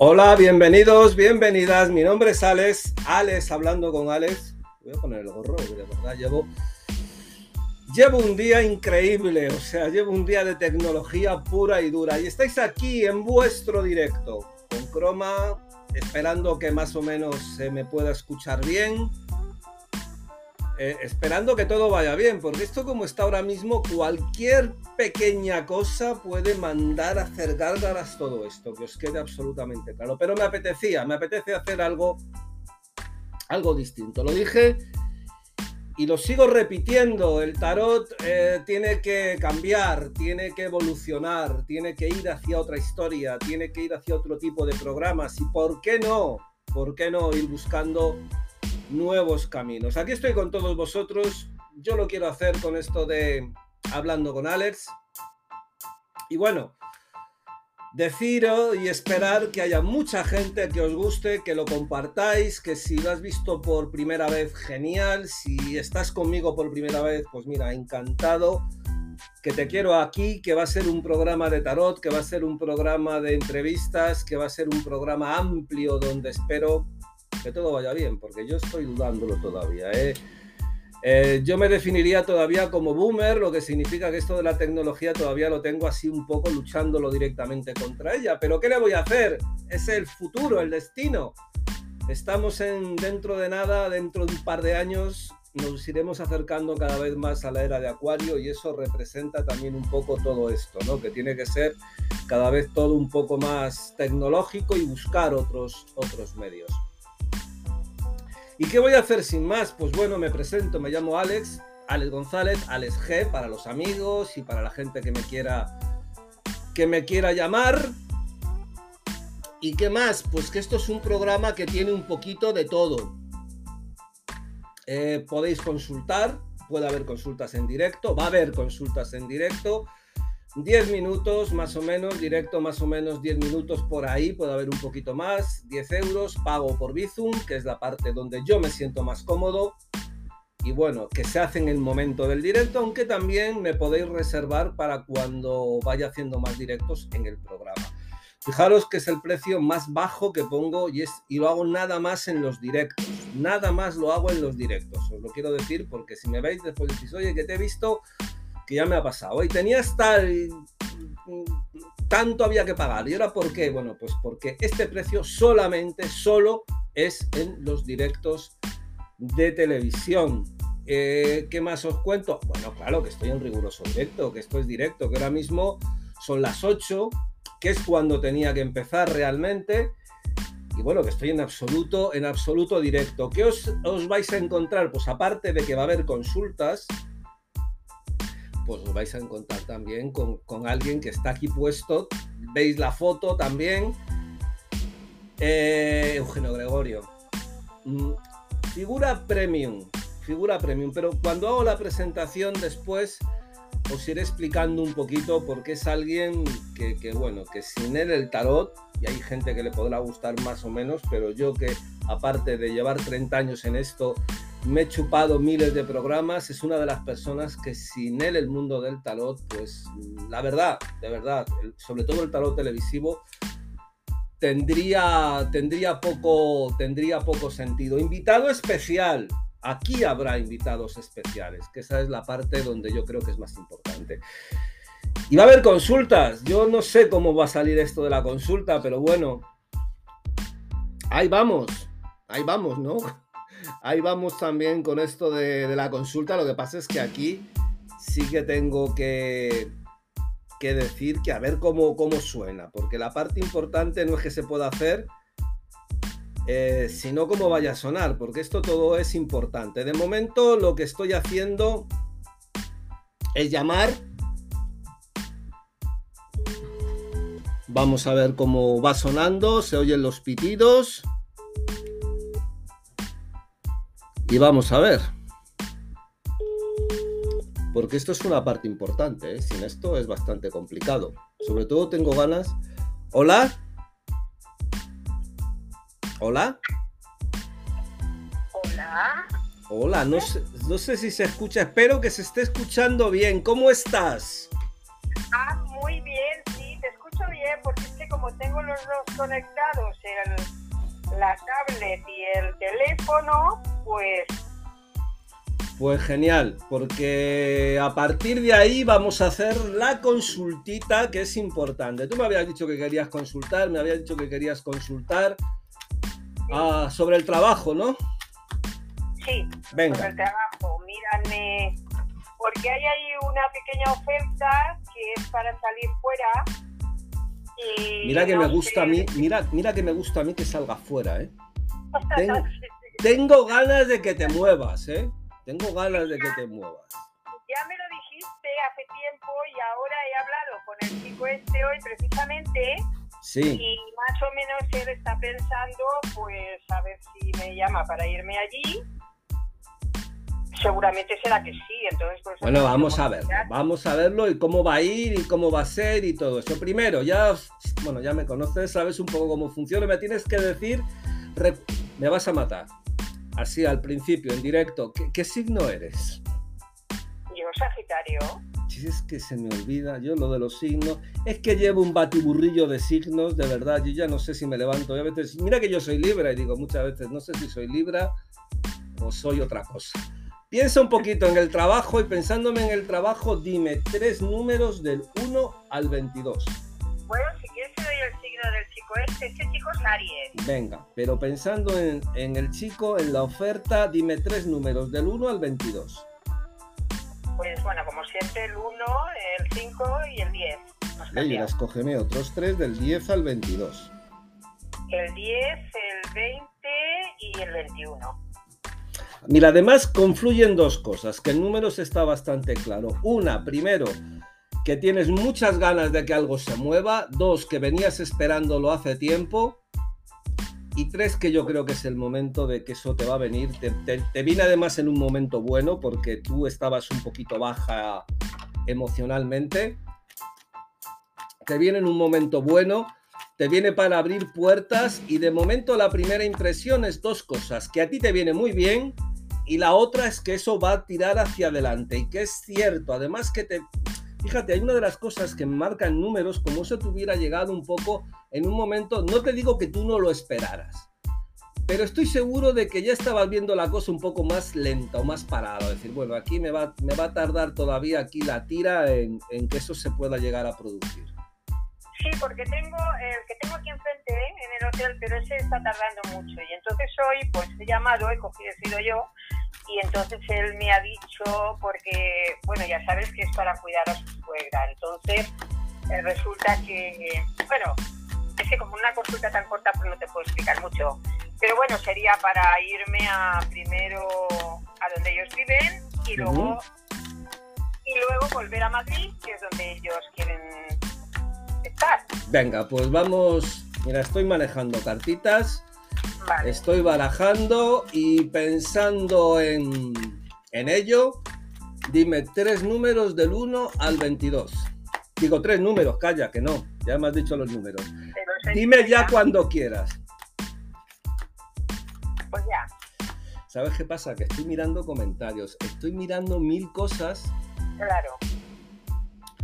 Hola, bienvenidos, bienvenidas. Mi nombre es Alex. Alex, hablando con Alex. Voy a poner el gorro, de verdad llevo. Llevo un día increíble, o sea, llevo un día de tecnología pura y dura. Y estáis aquí en vuestro directo, con Chroma, esperando que más o menos se me pueda escuchar bien eh, esperando que todo vaya bien, porque esto como está ahora mismo, cualquier pequeña cosa puede mandar a hacer gárgaras todo esto, que os quede absolutamente claro. Pero me apetecía, me apetece hacer algo, algo distinto. Lo dije y lo sigo repitiendo, el tarot eh, tiene que cambiar, tiene que evolucionar, tiene que ir hacia otra historia, tiene que ir hacia otro tipo de programas y por qué no, por qué no ir buscando nuevos caminos. Aquí estoy con todos vosotros. Yo lo quiero hacer con esto de hablando con Alex. Y bueno, deciros y esperar que haya mucha gente que os guste, que lo compartáis, que si lo has visto por primera vez, genial. Si estás conmigo por primera vez, pues mira, encantado. Que te quiero aquí, que va a ser un programa de tarot, que va a ser un programa de entrevistas, que va a ser un programa amplio donde espero que todo vaya bien, porque yo estoy dudándolo todavía. ¿eh? Eh, yo me definiría todavía como boomer, lo que significa que esto de la tecnología todavía lo tengo así un poco luchándolo directamente contra ella. Pero ¿qué le voy a hacer? Es el futuro, el destino. Estamos en dentro de nada, dentro de un par de años, nos iremos acercando cada vez más a la era de Acuario y eso representa también un poco todo esto, ¿no? Que tiene que ser cada vez todo un poco más tecnológico y buscar otros, otros medios. ¿Y qué voy a hacer sin más? Pues bueno, me presento, me llamo Alex, Alex González, Alex G para los amigos y para la gente que me quiera que me quiera llamar. ¿Y qué más? Pues que esto es un programa que tiene un poquito de todo. Eh, podéis consultar, puede haber consultas en directo, va a haber consultas en directo 10 minutos más o menos, directo más o menos 10 minutos por ahí, puede haber un poquito más, 10 euros, pago por Bizum, que es la parte donde yo me siento más cómodo. Y bueno, que se hace en el momento del directo, aunque también me podéis reservar para cuando vaya haciendo más directos en el programa. Fijaros que es el precio más bajo que pongo y, es, y lo hago nada más en los directos. Nada más lo hago en los directos. Os lo quiero decir porque si me veis después decís, oye, que te he visto que ya me ha pasado. Y tenía hasta tanto había que pagar. ¿Y ahora por qué? Bueno, pues porque este precio solamente, solo es en los directos de televisión. Eh, ¿Qué más os cuento? Bueno, claro que estoy en riguroso directo, que esto es directo, que ahora mismo son las 8, que es cuando tenía que empezar realmente. Y bueno, que estoy en absoluto, en absoluto directo. ¿Qué os, os vais a encontrar? Pues aparte de que va a haber consultas, pues os vais a encontrar también con, alguien que está aquí puesto. Veis la foto también. Eh, Eugenio Gregorio. Mm, figura premium. Figura premium. Pero cuando hago la presentación después os iré explicando un poquito porque es alguien que, que, bueno, que sin él el tarot, y hay gente que le podrá gustar más o menos, pero yo que aparte de llevar 30 años en esto me he chupado miles de programas, es una de las personas que sin él el mundo del tarot, pues la verdad, de verdad, sobre todo el tarot televisivo, tendría, tendría, poco, tendría poco sentido. Invitado especial, aquí habrá invitados especiales, que esa es la parte donde yo creo que es más importante. Y va a haber consultas, yo no sé cómo va a salir esto de la consulta, pero bueno, ahí vamos, ahí vamos, ¿no? Ahí vamos también con esto de, la consulta. Lo que pasa es que aquí sí que tengo que, decir que a ver cómo, cómo suena, porque la parte importante no es que se pueda hacer, eh, sino cómo vaya a sonar, porque esto todo es importante. De momento lo que estoy haciendo es llamar. Vamos a ver cómo va sonando, se oyen los pitidos. Y vamos a ver. Porque esto es una parte importante, ¿eh? sin esto es bastante complicado. Sobre todo tengo ganas... Hola. Hola. Hola. Hola, no sé, no sé si se escucha, espero que se esté escuchando bien. ¿Cómo estás? Ah, muy bien, sí, te escucho bien, porque es que como tengo los dos conectados, el, la tablet y el teléfono, pues pues genial, porque a partir de ahí vamos a hacer la consultita que es importante. Tú me habías dicho que querías consultar, me habías dicho que querías consultar ah, sobre el trabajo, ¿no? Sí, Venga. sobre el trabajo. Mírame, porque hay ahí una pequeña oferta que es para salir fuera. mira que me gusta a mí, mira, mira que me gusta a mí que salga fuera, ¿eh? tengo ganas de que te muevas, ¿eh? Tengo ganas de que te muevas. Ya me lo dijiste hace tiempo y ahora he hablado con el chico este hoy precisamente. Sí. Y más o menos él está pensando, pues, a ver si me llama para irme allí. Seguramente será que sí, entonces... Pues, bueno, vamos a verlo, vamos a verlo y cómo va a ir y cómo va a ser y todo eso. Primero, ya, bueno, ya me conoces, sabes un poco cómo funciona, me tienes que decir, me vas a matar así al principio, en directo, ¿qué, signo eres? Yo, Sagitario. Si es que se me olvida, yo lo de los signos, es que llevo un batiburrillo de signos, de verdad, yo ya no sé si me levanto. a veces, mira que yo soy Libra y digo muchas veces, no sé si soy Libra o soy otra cosa. Piensa un poquito en el trabajo y pensándome en el trabajo, dime tres números del 1 al 22. Bueno, si quieres te doy el signo del chico este. Este chico es Aries. Venga, pero pensando en, el chico, en la oferta, dime tres números, del 1 al 22. Pues bueno, como siempre, el 1, el 5 y el 10. Venga, escógeme otros tres del 10 al 22. El 10, el 20 y el 21. Mira, además confluyen dos cosas, que el número está bastante claro. Una, primero, que tienes muchas ganas de que algo se mueva, dos, que venías esperándolo hace tiempo, y tres, que yo creo que es el momento de que eso te va a venir. Te, viene además en un momento bueno porque tú estabas un poquito baja emocionalmente. Te viene en un momento bueno, te viene para abrir puertas y de momento la primera impresión es dos cosas, que a ti te viene muy bien y la otra es que eso va a tirar hacia adelante y que es cierto, además que te, Fíjate, hay una de las cosas que marcan números como si te hubiera llegado un poco en un momento, no te digo que tú no lo esperaras, pero estoy seguro de que ya estabas viendo la cosa un poco más lenta o más parada. Es decir, bueno, aquí me va, me va a tardar todavía aquí la tira en, en que eso se pueda llegar a producir. Sí, porque tengo el que tengo aquí enfrente. En el hotel, pero ese está tardando mucho. Y entonces hoy, pues he llamado, he cogido, he sido yo, y entonces él me ha dicho, porque, bueno, ya sabes que es para cuidar a su suegra. Entonces eh, resulta que, bueno, es que como una consulta tan corta, pues no te puedo explicar mucho. Pero bueno, sería para irme a primero a donde ellos viven y luego, y luego volver a Madrid, que es donde ellos quieren estar. Venga, pues vamos. Mira, estoy manejando cartitas Estoy barajando y pensando en, ello. Dime tres números del 1 al 22. Digo tres números, calla, que no. Ya me has dicho los números. Dime ya cuando quieras. Pues ya. ¿Sabes qué pasa? Que estoy mirando comentarios. Estoy mirando mil cosas. Claro.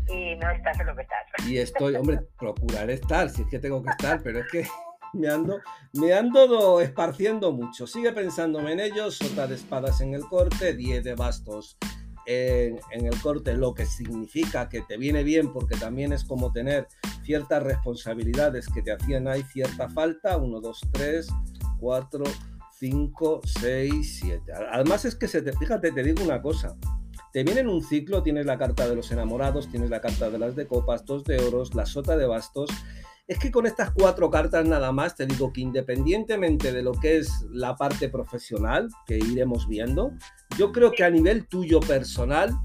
Y no estás en lo que estás. Y estoy, hombre, procuraré estar, si es que tengo que estar, pero es que me ando, me ando esparciendo mucho. Sigue pensándome en ellos. Sota de espadas en el corte, 10 de bastos en, el corte, lo que significa que te viene bien porque también es como tener ciertas responsabilidades que te hacían ahí cierta falta. 1, 2, 3, 4, 5, 6, 7. Además es que se te, fíjate, te digo una cosa. Te viene en un ciclo, tienes la carta de los enamorados, tienes la carta de las de copas, dos de oros, la sota de bastos es que con estas cuatro cartas nada más te digo que independientemente de lo que es la parte profesional que iremos viendo, yo creo que a nivel tuyo personal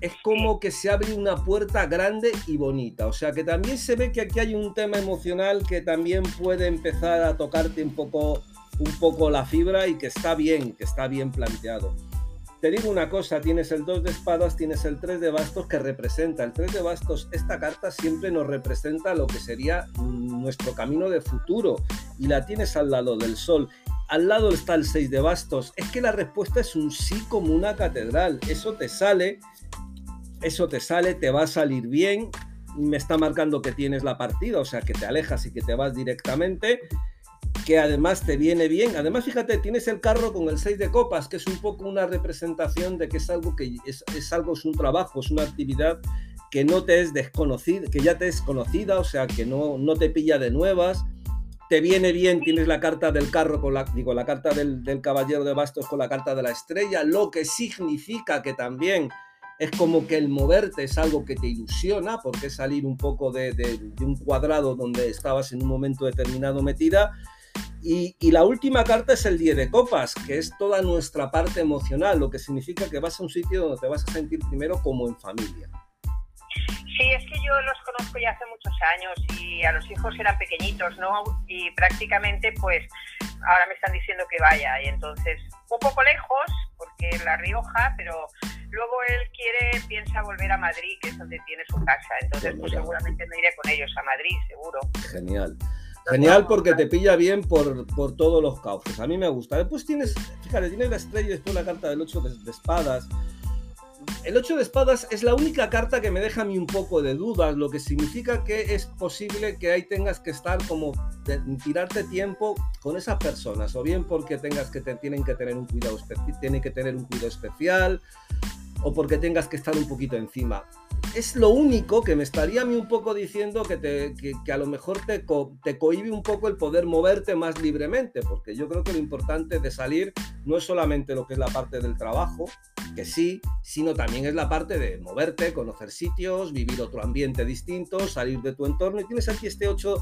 es como que se abre una puerta grande y bonita. O sea que también se ve que aquí hay un tema emocional que también puede empezar a tocarte un poco, un poco la fibra y que está bien, que está bien planteado. Te digo una cosa, tienes el 2 de espadas, tienes el 3 de bastos que representa. El 3 de bastos, esta carta siempre nos representa lo que sería nuestro camino de futuro y la tienes al lado del sol. Al lado está el 6 de bastos. Es que la respuesta es un sí como una catedral. Eso te sale, eso te sale, te va a salir bien. me está marcando que tienes la partida, o sea, que te alejas y que te vas directamente, que además te viene bien. Además, fíjate, tienes el carro con el 6 de copas, que es un poco una representación de que es algo que es, es algo, es un trabajo, es una actividad que no te es desconocida, que ya te es conocida, o sea, que no, no te pilla de nuevas te viene bien, tienes la carta del carro con la, digo, la carta del, caballero de bastos con la carta de la estrella, lo que significa que también es como que el moverte es algo que te ilusiona, porque salir un poco de, un cuadrado donde estabas en un momento determinado metida. Y, y, la última carta es el 10 de copas, que es toda nuestra parte emocional, lo que significa que vas a un sitio donde te vas a sentir primero como en familia. Sí, es que yo los conozco ya hace muchos años y a los hijos eran pequeñitos, ¿no? Y prácticamente pues ahora me están diciendo que vaya y entonces un poco lejos porque La Rioja, pero luego él quiere, piensa volver a Madrid, que es donde tiene su casa, entonces pues, seguramente me iré con ellos a Madrid, seguro. Genial. Genial porque te pilla bien por, por todos los cauces. A mí me gusta. Después tienes, fíjate, tienes la estrella y después la carta del 8 de espadas el 8 de espadas es la única carta que me deja a mí un poco de dudas, lo que significa que es posible que ahí tengas que estar como tirarte tiempo con esas personas, o bien porque tengas que tienen que tener un cuidado tienen que tener un cuidado especial, o porque tengas que estar un poquito encima. Es lo único que me estaría a mí un poco diciendo que, te, que, a lo mejor te, te cohibe un poco el poder moverte más libremente, porque yo creo que lo importante de salir no es solamente lo que es la parte del trabajo, que sí, sino también es la parte de moverte, conocer sitios, vivir otro ambiente distinto, salir de tu entorno. Y tienes aquí este 8,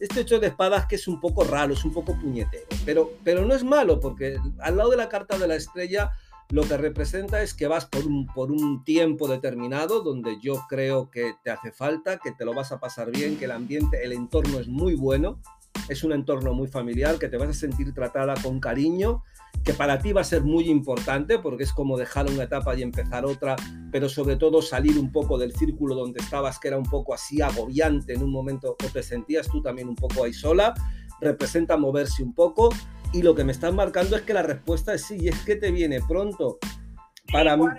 este 8 de espadas que es un poco raro, es un poco puñetero, pero, pero no es malo, porque al lado de la carta de la estrella lo que representa es que vas por un, por un tiempo determinado donde yo creo que te hace falta, que te lo vas a pasar bien, que el ambiente, el entorno es muy bueno, es un entorno muy familiar, que te vas a sentir tratada con cariño, que para ti va a ser muy importante porque es como dejar una etapa y empezar otra, pero sobre todo salir un poco del círculo donde estabas, que era un poco así agobiante en un momento, o te sentías tú también un poco ahí sola, representa moverse un poco y lo que me están marcando es que la respuesta es sí, y es que te viene pronto. Para mí... más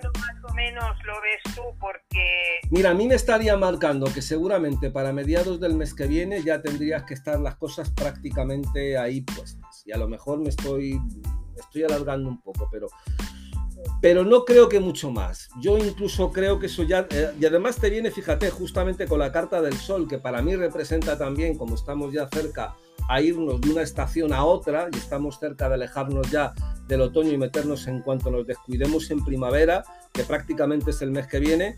o menos lo ves tú? Porque... Mira, a mí me estaría marcando que seguramente para mediados del mes que viene ya tendrías que estar las cosas prácticamente ahí puestas. Y a lo mejor me estoy, estoy alargando un poco, pero pero no creo que mucho más. Yo incluso creo que eso ya... Eh, y además te viene, fíjate, justamente con la carta del sol, que para mí representa también, como estamos ya cerca a irnos de una estación a otra y estamos cerca de alejarnos ya del otoño y meternos en cuanto nos descuidemos en primavera, que prácticamente es el mes que viene,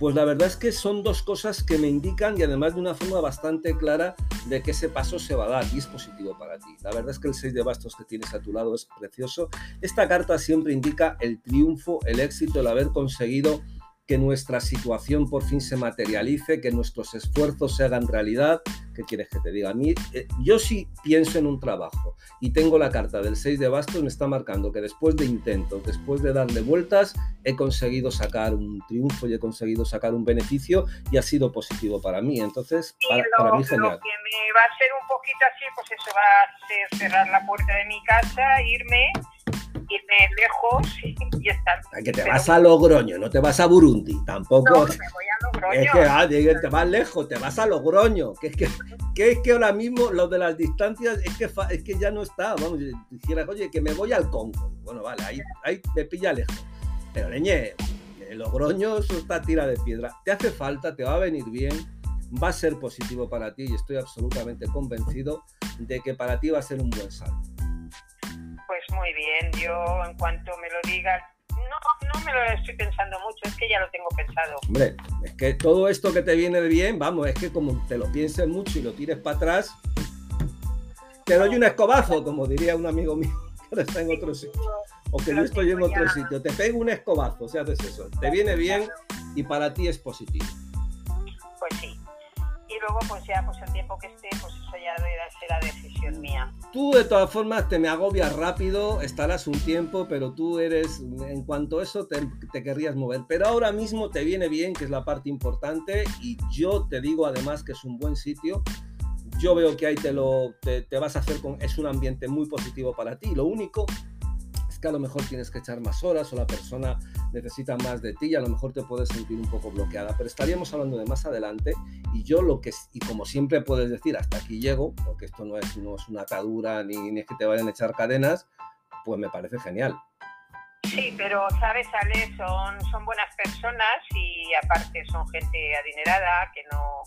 pues la verdad es que son dos cosas que me indican y además de una forma bastante clara de que ese paso se va a dar y es positivo para ti. La verdad es que el 6 de bastos que tienes a tu lado es precioso. Esta carta siempre indica el triunfo, el éxito, el haber conseguido que nuestra situación por fin se materialice, que nuestros esfuerzos se hagan realidad. ¿Qué quieres que te diga? A mí, eh, yo sí pienso en un trabajo y tengo la carta del 6 de bastos, me está marcando que después de intentos, después de darle vueltas, he conseguido sacar un triunfo y he conseguido sacar un beneficio y ha sido positivo para mí. Entonces, para, mí genial. Lo que me va a ser un poquito así, pues eso va a ser cerrar la puerta de mi casa, irme irme lejos y, estar. que te vas a Logroño, no te vas a Burundi, tampoco. No, me voy a Logroño. Es que ah, te vas lejos, te vas a Logroño. Que es que, que es que ahora mismo lo de las distancias es que, es que ya no está. Vamos, dijeras, oye, que me voy al Congo. Bueno, vale, ahí, ahí me pilla lejos. Pero leñe, Logroño eso está tira de piedra. Te hace falta, te va a venir bien, va a ser positivo para ti y estoy absolutamente convencido de que para ti va a ser un buen salto muy bien, yo en cuanto me lo digas, no, no me lo estoy pensando mucho, es que ya lo tengo pensado. Hombre, es que todo esto que te viene de bien, vamos, es que como te lo pienses mucho y lo tires para atrás, te doy un escobazo, como diría un amigo mío que ahora está en otro sitio, o que yo estoy en otro sitio, te pego un escobazo, si haces eso, te viene bien y para ti es positivo. Pues sí, luego pues ya pues el tiempo que esté, pues eso ya será decisión mía. Tú de todas formas te me agobias rápido, estarás un tiempo, pero tú eres, en cuanto a eso te, te, querrías mover. Pero ahora mismo te viene bien, que es la parte importante, y yo te digo además que es un buen sitio. Yo veo que ahí te lo te, te vas a hacer con, es un ambiente muy positivo para ti. Lo único que a lo mejor tienes que echar más horas o la persona necesita más de ti y a lo mejor te puedes sentir un poco bloqueada. Pero estaríamos hablando de más adelante y yo lo que, y como siempre puedes decir, hasta aquí llego, porque esto no es, no es una atadura ni, ni es que te vayan a echar cadenas, pues me parece genial. Sí, pero sabes, Ale, son, son buenas personas y aparte son gente adinerada que no,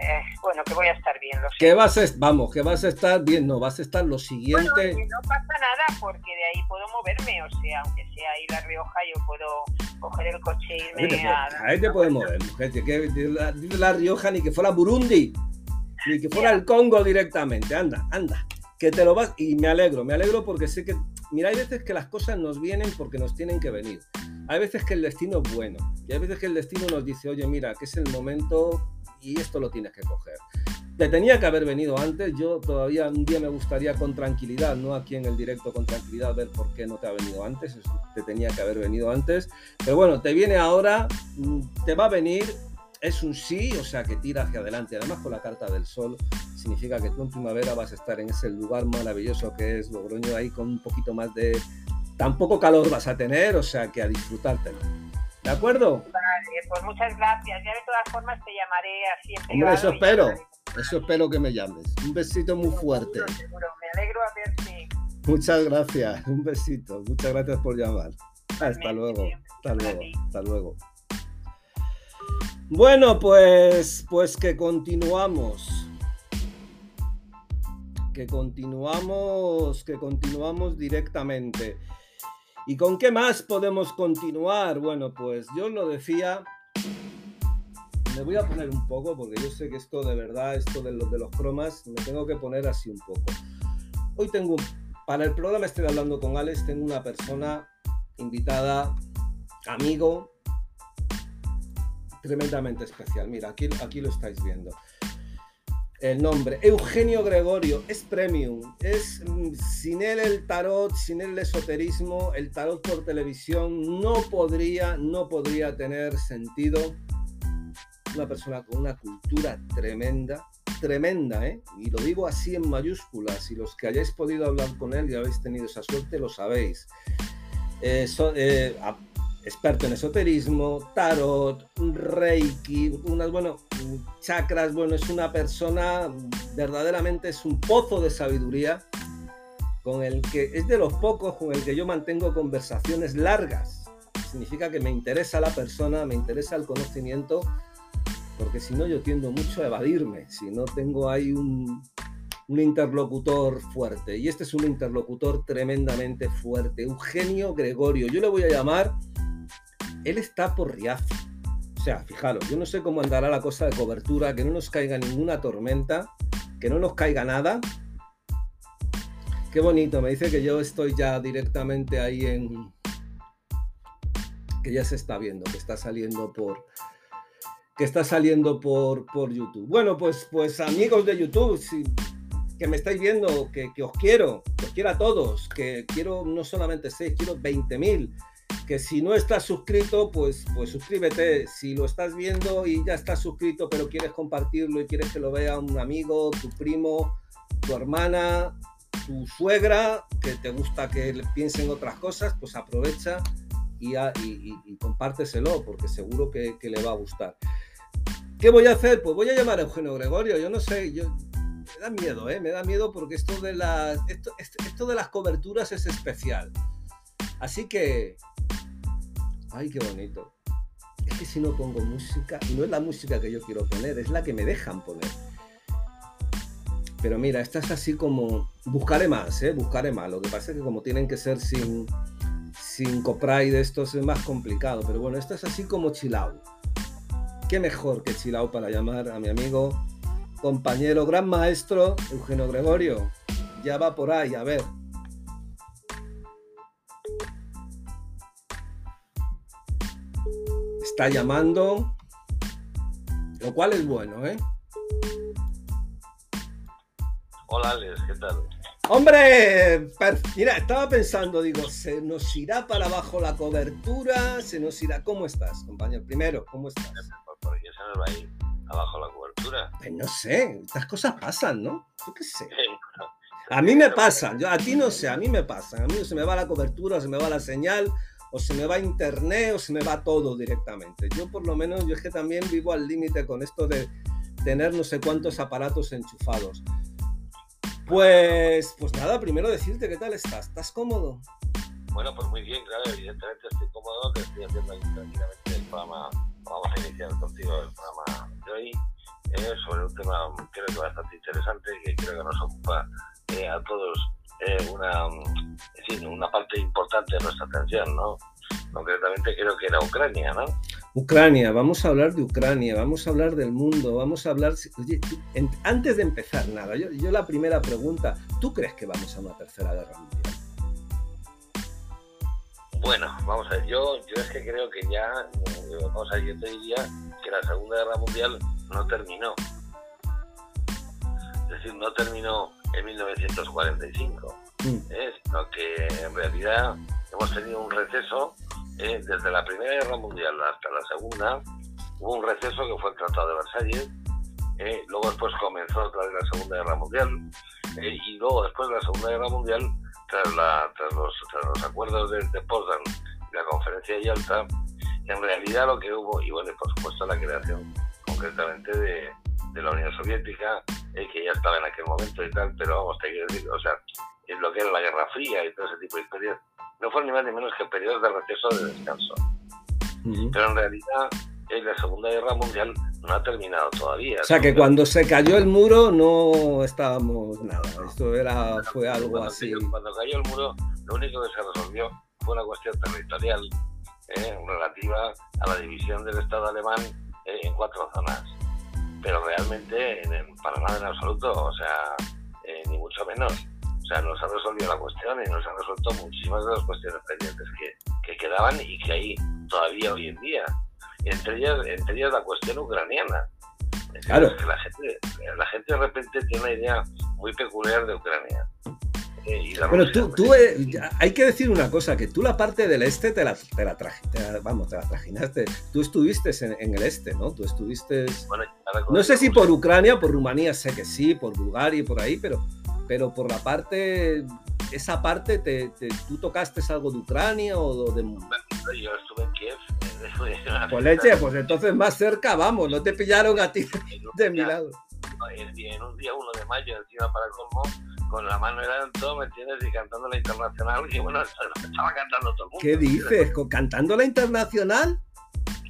eh, bueno, que voy a estar bien. Lo que vas a, vamos, que vas a estar bien, no, vas a estar lo siguiente. no pasa nada porque de ahí puedo moverme, o sea, aunque sea ahí La Rioja, yo puedo coger el coche e irme a... Ahí te puedes mover, mujer, que la, la Rioja ni que fuera Burundi, ni que fuera el Congo directamente, anda, anda, que te lo vas, y me alegro, me alegro porque sé que, mira, hay veces que las cosas nos vienen porque nos tienen que venir. Hay veces que el destino es bueno y hay veces que el destino nos dice, oye, mira, que es el momento y esto lo tienes que coger. Te tenía que haber venido antes, yo todavía un día me gustaría con tranquilidad, no aquí en el directo con tranquilidad, ver por qué no te ha venido antes, te tenía que haber venido antes, pero bueno, te viene ahora, mm, te va a venir, es un sí, o sea que tira hacia adelante, además con la carta del sol, significa que tú en primavera vas a estar en ese lugar maravilloso que es Logroño, ahí con un poquito más de, tampoco calor vas a tener, o sea que a disfrutártelo. ¿De acuerdo? pues muchas gracias. Ya de todas formas te llamaré así Hombre, eso espero. Eso espero que me llames. Un besito muy fuerte. Me alegro a verte. Muchas gracias. Un besito. Muchas gracias por llamar. Hasta luego. Hasta luego. Hasta luego. Bueno, pues, pues que continuamos. Que continuamos, que continuamos directamente. ¿Y con qué más podemos continuar? Bueno, pues yo lo decía, me voy a poner un poco porque yo sé que esto de verdad, esto de los, de los cromas, me tengo que poner así un poco. Hoy tengo, para el programa estoy hablando con Alex, tengo una persona invitada, amigo, tremendamente especial. Mira, aquí, aquí lo estáis viendo el nombre. Eugenio Gregorio es premium. Es mm, sin él el tarot, sin él el esoterismo, el tarot por televisión no podría, no podría tener sentido. Una persona con una cultura tremenda, tremenda, ¿eh? Y lo digo así en mayúsculas. Y los que hayáis podido hablar con él y habéis tenido esa suerte, lo sabéis. Eh, eh, experto en esoterismo, tarot, reiki, unas, bueno, chakras, bueno, es una persona, verdaderamente es un pozo de sabiduría con el que es de los pocos con el que yo mantengo conversaciones largas. Significa que me interesa la persona, me interesa el conocimiento, porque si no yo tiendo mucho a evadirme, si no tengo ahí un, un interlocutor fuerte. Y este es un interlocutor tremendamente fuerte, Eugenio Gregorio. Yo le voy a llamar él está por Riazo. O sea, fijaros, yo no sé cómo andará la cosa de cobertura, que no nos caiga ninguna tormenta, que no nos caiga nada. Qué bonito, me dice que yo estoy ya directamente ahí en... que ya se está viendo, que está saliendo por... que está saliendo por, por YouTube. Bueno, pues, pues amigos de YouTube, que me estáis viendo, que, que os quiero, que os quiero a todos, que quiero no solamente 6, quiero 20 mil que si no estás suscrito, pues, pues suscríbete. Si lo estás viendo y ya estás suscrito, pero quieres compartirlo y quieres que lo vea un amigo, tu primo, tu hermana, tu suegra, que te gusta que piensen otras cosas, pues aprovecha y, y, compárteselo, porque seguro que, le va a gustar. ¿Qué voy a hacer? Pues voy a llamar a Eugenio Gregorio. Yo no sé, yo, me da miedo, ¿eh? Me da miedo porque esto de, las, esto, esto de las coberturas es especial. Así que Ay, qué bonito. Es que si no pongo música, no es la música que yo quiero poner, es la que me dejan poner. Pero mira, esta es así como. Buscaré más, ¿eh? Buscaré más. Lo que pasa es que como tienen que ser sin, sin copyright, esto es más complicado. Pero bueno, esta es así como chilao. Qué mejor que chilao para llamar a mi amigo, compañero, gran maestro, Eugenio Gregorio. Ya va por ahí, a ver. Está llamando, lo cual es bueno, ¿eh? Hola, Alex, ¿qué tal? Hombre, mira, estaba pensando, digo, ¿se nos irá para abajo la cobertura? ¿Se nos irá? ¿Cómo estás, compañero? Primero, ¿cómo estás? ¿Por qué se nos va a ir abajo la cobertura? Pues no sé, estas cosas pasan, ¿no? Yo qué sé. A mí me pasa, yo, a ti no sé, a mí me pasa. A mí se me va la cobertura, se me va la señal, o se me va internet, o se me va todo directamente. Yo por lo menos, yo es que también vivo al límite con esto de tener no sé cuántos aparatos enchufados. Pues, pues nada, primero decirte qué tal estás. ¿Estás cómodo? Bueno, pues muy bien, claro, evidentemente estoy cómodo, que estoy haciendo tranquilamente el programa. Vamos a iniciar contigo el programa de hoy eh, sobre un tema creo que bastante interesante que creo que nos ocupa eh, a todos eh, una, una parte importante de nuestra atención, ¿no? Concretamente creo que era Ucrania, ¿no? Ucrania, vamos a hablar de Ucrania, vamos a hablar del mundo, vamos a hablar... antes de empezar nada, yo, yo, la primera pregunta, ¿tú crees que vamos a una tercera guerra mundial? Bueno, vamos a ver, yo, yo es que creo que ya, vamos a ver, yo te diría que la Segunda Guerra Mundial no terminó. Es decir, no terminó en 1945, mm. ¿eh? sino que en realidad hemos tenido un receso eh, desde la Primera Guerra Mundial hasta la Segunda. Hubo un receso que fue el Tratado de Versalles, eh, luego después comenzó otra vez la Segunda Guerra Mundial, y luego después de la Segunda Guerra Mundial, tras, la, tras, los, los, acuerdos de, de Potsdam y la Conferencia de Yalta, en realidad lo que hubo, y bueno, por supuesto la creación concretamente de, de la Unión Soviética, eh, que ya estaba en aquel momento y tal, pero vamos, te quiero decir, o sea, en lo que era la Guerra Fría y todo ese tipo de historias, no fueron ni más ni menos que periodos de receso de descanso. Pero en realidad, en la Segunda Guerra Mundial no ha terminado todavía. O sea, que cuando se cayó el muro no estábamos nada, esto era, fue algo cuando así. Cayó, cuando cayó el muro, lo único que se resolvió fue una cuestión territorial eh, relativa a la división del Estado alemán eh, en cuatro zonas pero realmente para nada en absoluto, o sea, eh, ni mucho menos. O sea, nos ha resolvido la cuestión y nos ha resuelto muchísimas de las cuestiones pendientes que, que quedaban y que hay todavía hoy en día. entre ellas, entre ellas la cuestión ucraniana. claro. que la gente, la gente de repente tiene una idea muy peculiar de Ucrania. Bueno, tú, tú eh, hay que decir una cosa, que tú la parte del este te la, te la, vamos, te la trajinaste. Tú estuviste en, el este, ¿no? Tú estuviste... no sé si por Ucrania, por Rumanía, sé que sí, por Bulgaria y por ahí, pero, pero por la parte, esa parte, te, ¿tú tocaste algo de Ucrania o de... Yo estuve en Kiev. Pues leche, pues entonces más cerca, vamos, no te pillaron a ti de mi lado. En, un día 1 de mayo, encima para el colmo, con la mano alto, ¿me entiendes? Y cantando la internacional, y bueno, estaba cantando todo el mundo. ¿Qué dices? ¿Cantando la internacional?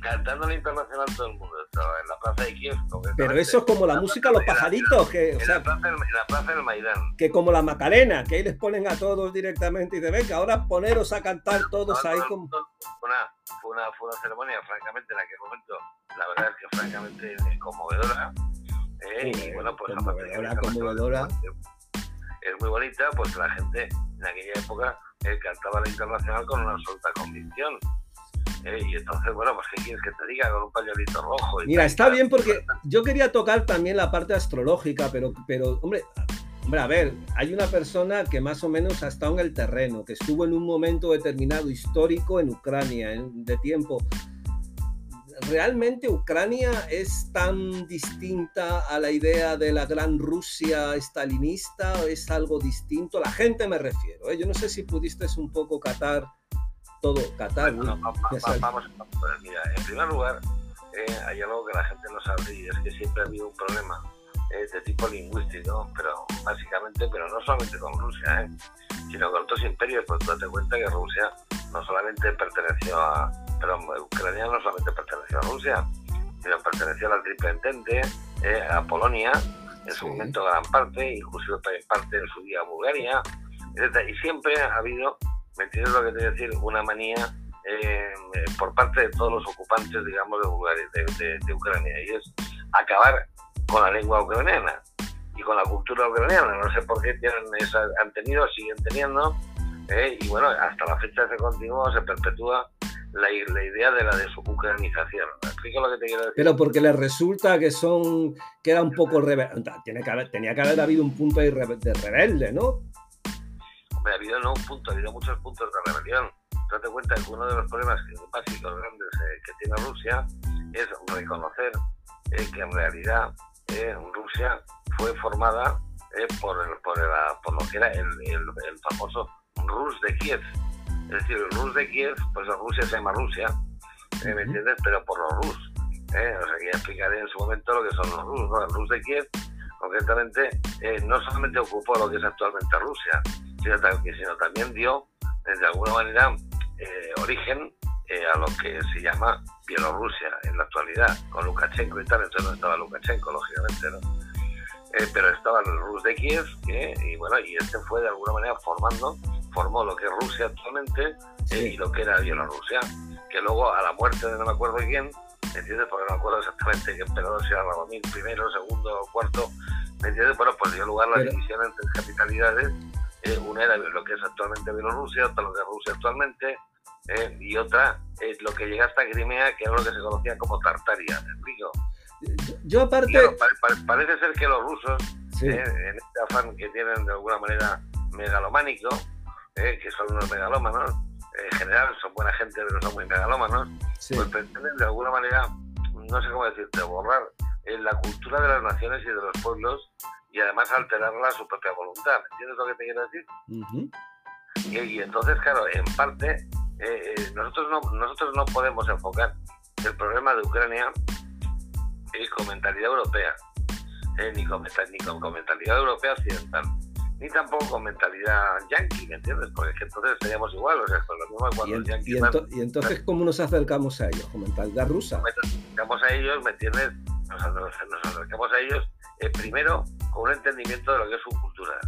Cantando la internacional todo el mundo, estaba en la plaza de Kiev. Pero eso es como la, música Los Pajaritos, que, o sea, en, la plaza, en la plaza del Maidán. Que como la Macarena, que ahí les ponen a todos directamente y de venga, ahora poneros a cantar todos ahí como... Fue una, fue, una, fue una ceremonia, francamente, en aquel momento, la verdad es que francamente conmovedora. Eh, y bueno, pues conmovedora, conmovedora es muy bonita, pues la gente en aquella época eh, cantaba la internacional con una absoluta convicción. Eh, y entonces, bueno, pues ¿qué quieres que te diga? Con un pañuelito rojo. Mira, está bien porque yo quería tocar también la parte astrológica, pero, pero hombre, hombre, a ver, hay una persona que más o menos ha estado en el terreno, que estuvo en un momento determinado histórico en Ucrania, de tiempo, ¿realmente Ucrania es tan distinta a la idea de la gran Rusia estalinista? ¿O es algo distinto? La gente me refiero. ¿eh? Yo no sé si pudiste un poco catar todo, catar. Bueno, vamos, vamos, mira, en primer lugar, eh, hay algo que la gente no sabe y es que siempre ha habido un problema eh, de tipo lingüístico, pero básicamente, pero no solamente con Rusia, sino con otros imperios, pues date cuenta que Rusia no solamente perteneció a, pero Ucrania no solamente perteneció a Rusia, sino perteneció a la Triple Entente, eh, a Polonia, en su momento gran parte, inclusive parte en su día a Bulgaria, etc. Y siempre ha habido, ¿me entiendes lo que te voy a decir? Una manía eh, por parte de todos los ocupantes, digamos, de, Bulgaria, de, Ucrania, y es acabar con la lengua ucraniana y con la cultura ucraniana. No sé por qué tienen esa, han tenido, siguen teniendo, eh, y bueno, hasta la fecha se continúa, se perpetúa la, la idea de la desucranización. explico lo que te quiero decir? Pero porque les resulta que son, que era un poco rebelde. Tiene que haber, tenía que haber habido un punto de, rebelde, ¿no? Hombre, ha habido no un punto, ha habido muchos puntos de rebelión. Date cuenta que uno de los problemas básicos grandes eh, que tiene Rusia es reconocer eh, que en realidad eh, Rusia fue formada eh, por, por, por, lo que era el, el, famoso Rus de Kiev. Es decir, el Rus de Kiev, pues Rusia se llama Rusia, ¿me entiendes? Pero por los Rus. ¿eh? O sea, ya explicaré en su momento lo que son los Rus. ¿no? El Rus de Kiev, concretamente, no solamente ocupó lo que es actualmente Rusia, sino, sino también dio, de alguna manera, origen a lo que se llama Bielorrusia en la actualidad, con Lukashenko y tal, entonces no estaba Lukashenko, lógicamente, ¿no? Eh, pero estaba el Rus de Kiev, y bueno, y este fue de alguna manera formando, formó lo que es Rusia actualmente eh, y lo que era Bielorrusia, que luego a la muerte de no me acuerdo quién, ¿me entiendes? Porque no me acuerdo exactamente qué emperador sea Radomir primero, segundo, cuarto, ¿me entiendes? Bueno, pues dio lugar a la división entre capitalidades, eh, una era lo que es actualmente Bielorrusia, otra lo que es Rusia actualmente, y otra es lo que llega hasta Crimea, que era lo que se conocía como Tartaria, ¿me explico? Yo aparte... parece ser que los rusos, eh, en este afán que tienen de alguna manera megalománico, eh, que son unos megalómanos, en general son buena gente pero son muy megalómanos, pues pretenden de alguna manera, no sé cómo decirte, borrar en eh, la cultura de las naciones y de los pueblos y además alterarla a su propia voluntad. ¿Entiendes lo que te quiero decir? y, entonces, claro, en parte, nosotros, no, nosotros no podemos enfocar el problema de Ucrania con mentalidad europea, eh, ni, con, mentalidad europea occidental, ni tampoco con mentalidad yankee, ¿me entiendes? Porque es que entonces seríamos igual, o sea, lo mismo cuando ¿Y, yankees y, entonces, ¿cómo nos acercamos a ellos? ¿Con mentalidad rusa? Nos acercamos a ellos, ¿me entiendes? Nos, acercamos a ellos eh, primero con un entendimiento de lo que es su cultura.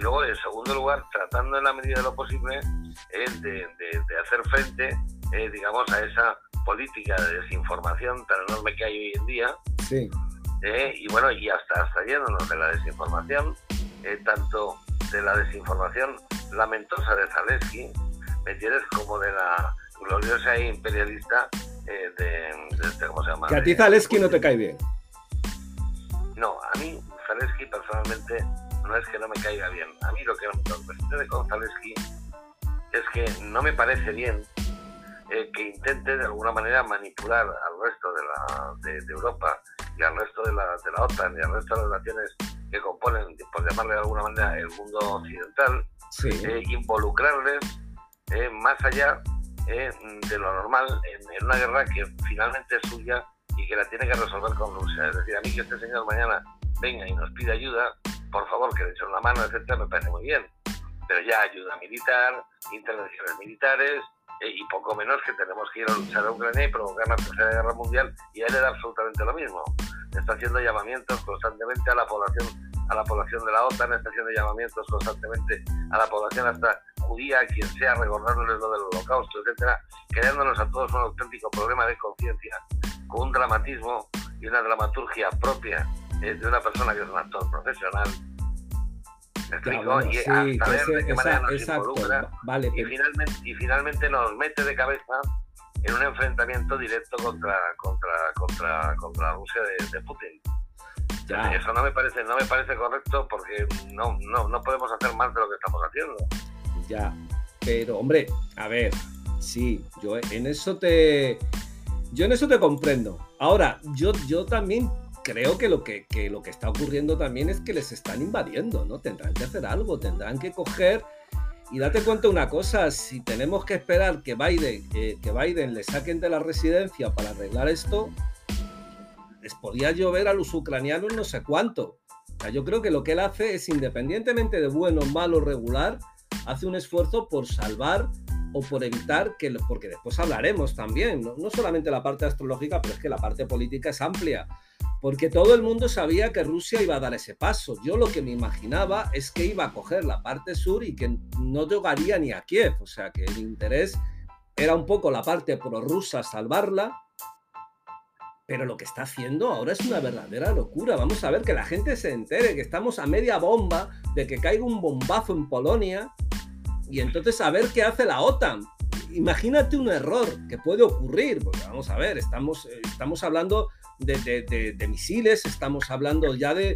Y luego, en segundo lugar, tratando en la medida de lo posible eh, de, de, hacer frente, digamos, a esa política de desinformación tan enorme que hay hoy en día. Sí. Eh, y bueno, y hasta, hasta yéndonos de la desinformación, eh, tanto de la desinformación lamentosa de Zaleski, ¿me entiendes? Como de la gloriosa e imperialista eh, de, este, ¿cómo se llama? Que a ti Zaleski no te cae bien. No, a mí Zaleski personalmente no es que no me caiga bien. A mí lo que me sucede con Zaleski es que no me parece bien eh, que intente de alguna manera manipular al resto de, la, de, Europa y al resto de la, de la, OTAN y al resto de las naciones que componen, por llamarle de alguna manera, el mundo occidental, eh, involucrarles eh, más allá de lo normal en, una guerra que finalmente es suya y que la tiene que resolver con Rusia. Es decir, a mí que este señor mañana venga y nos pida ayuda, por favor, que le echen una mano, etcétera, me parece muy bien. Pero ya ayuda militar, intervenciones militares, eh, y poco menos que tenemos que ir a luchar a Ucrania y provocar la Tercera Guerra Mundial y a él le da absolutamente lo mismo. Está haciendo llamamientos constantemente a la población a la población de la OTAN, está haciendo llamamientos constantemente a la población hasta judía, quien sea, recordándoles lo del holocausto, etcétera, creándonos a todos un auténtico problema de conciencia, con un dramatismo y una dramaturgia propia eh, de una persona que es un actor profesional y hasta ver de qué manera nos involucra y, finalmente, y finalmente nos mete de cabeza en un enfrentamiento directo contra contra contra contra Rusia de, Putin. Eso no me parece no me parece correcto porque no, no, no podemos hacer más de lo que estamos haciendo. Ya, pero hombre, a ver, sí, yo en eso te yo en eso te comprendo. Ahora, yo, yo también creo que lo que, está ocurriendo también es que les están invadiendo, ¿no? Tendrán que hacer algo, tendrán que coger y date cuenta una cosa, si tenemos que esperar que Biden, que Biden le saquen de la residencia para arreglar esto, les podía llover a los ucranianos no sé cuánto. Yo creo que lo que él hace es, independientemente de bueno, malo, regular, hace un esfuerzo por salvar o por evitar que, porque después hablaremos también, ¿no? no solamente la parte astrológica, pero es que la parte política es amplia porque todo el mundo sabía que Rusia iba a dar ese paso. Yo lo que me imaginaba es que iba a coger la parte sur y que no llegaría ni a Kiev, o sea que el interés era un poco la parte prorrusa, salvarla, pero lo que está haciendo ahora es una verdadera locura. Vamos a ver que la gente se entere que estamos a media bomba de que caiga un bombazo en Polonia y entonces a ver qué hace la OTAN. Imagínate un error que puede ocurrir, porque vamos a ver, estamos, eh, estamos hablando de, misiles, estamos hablando ya de,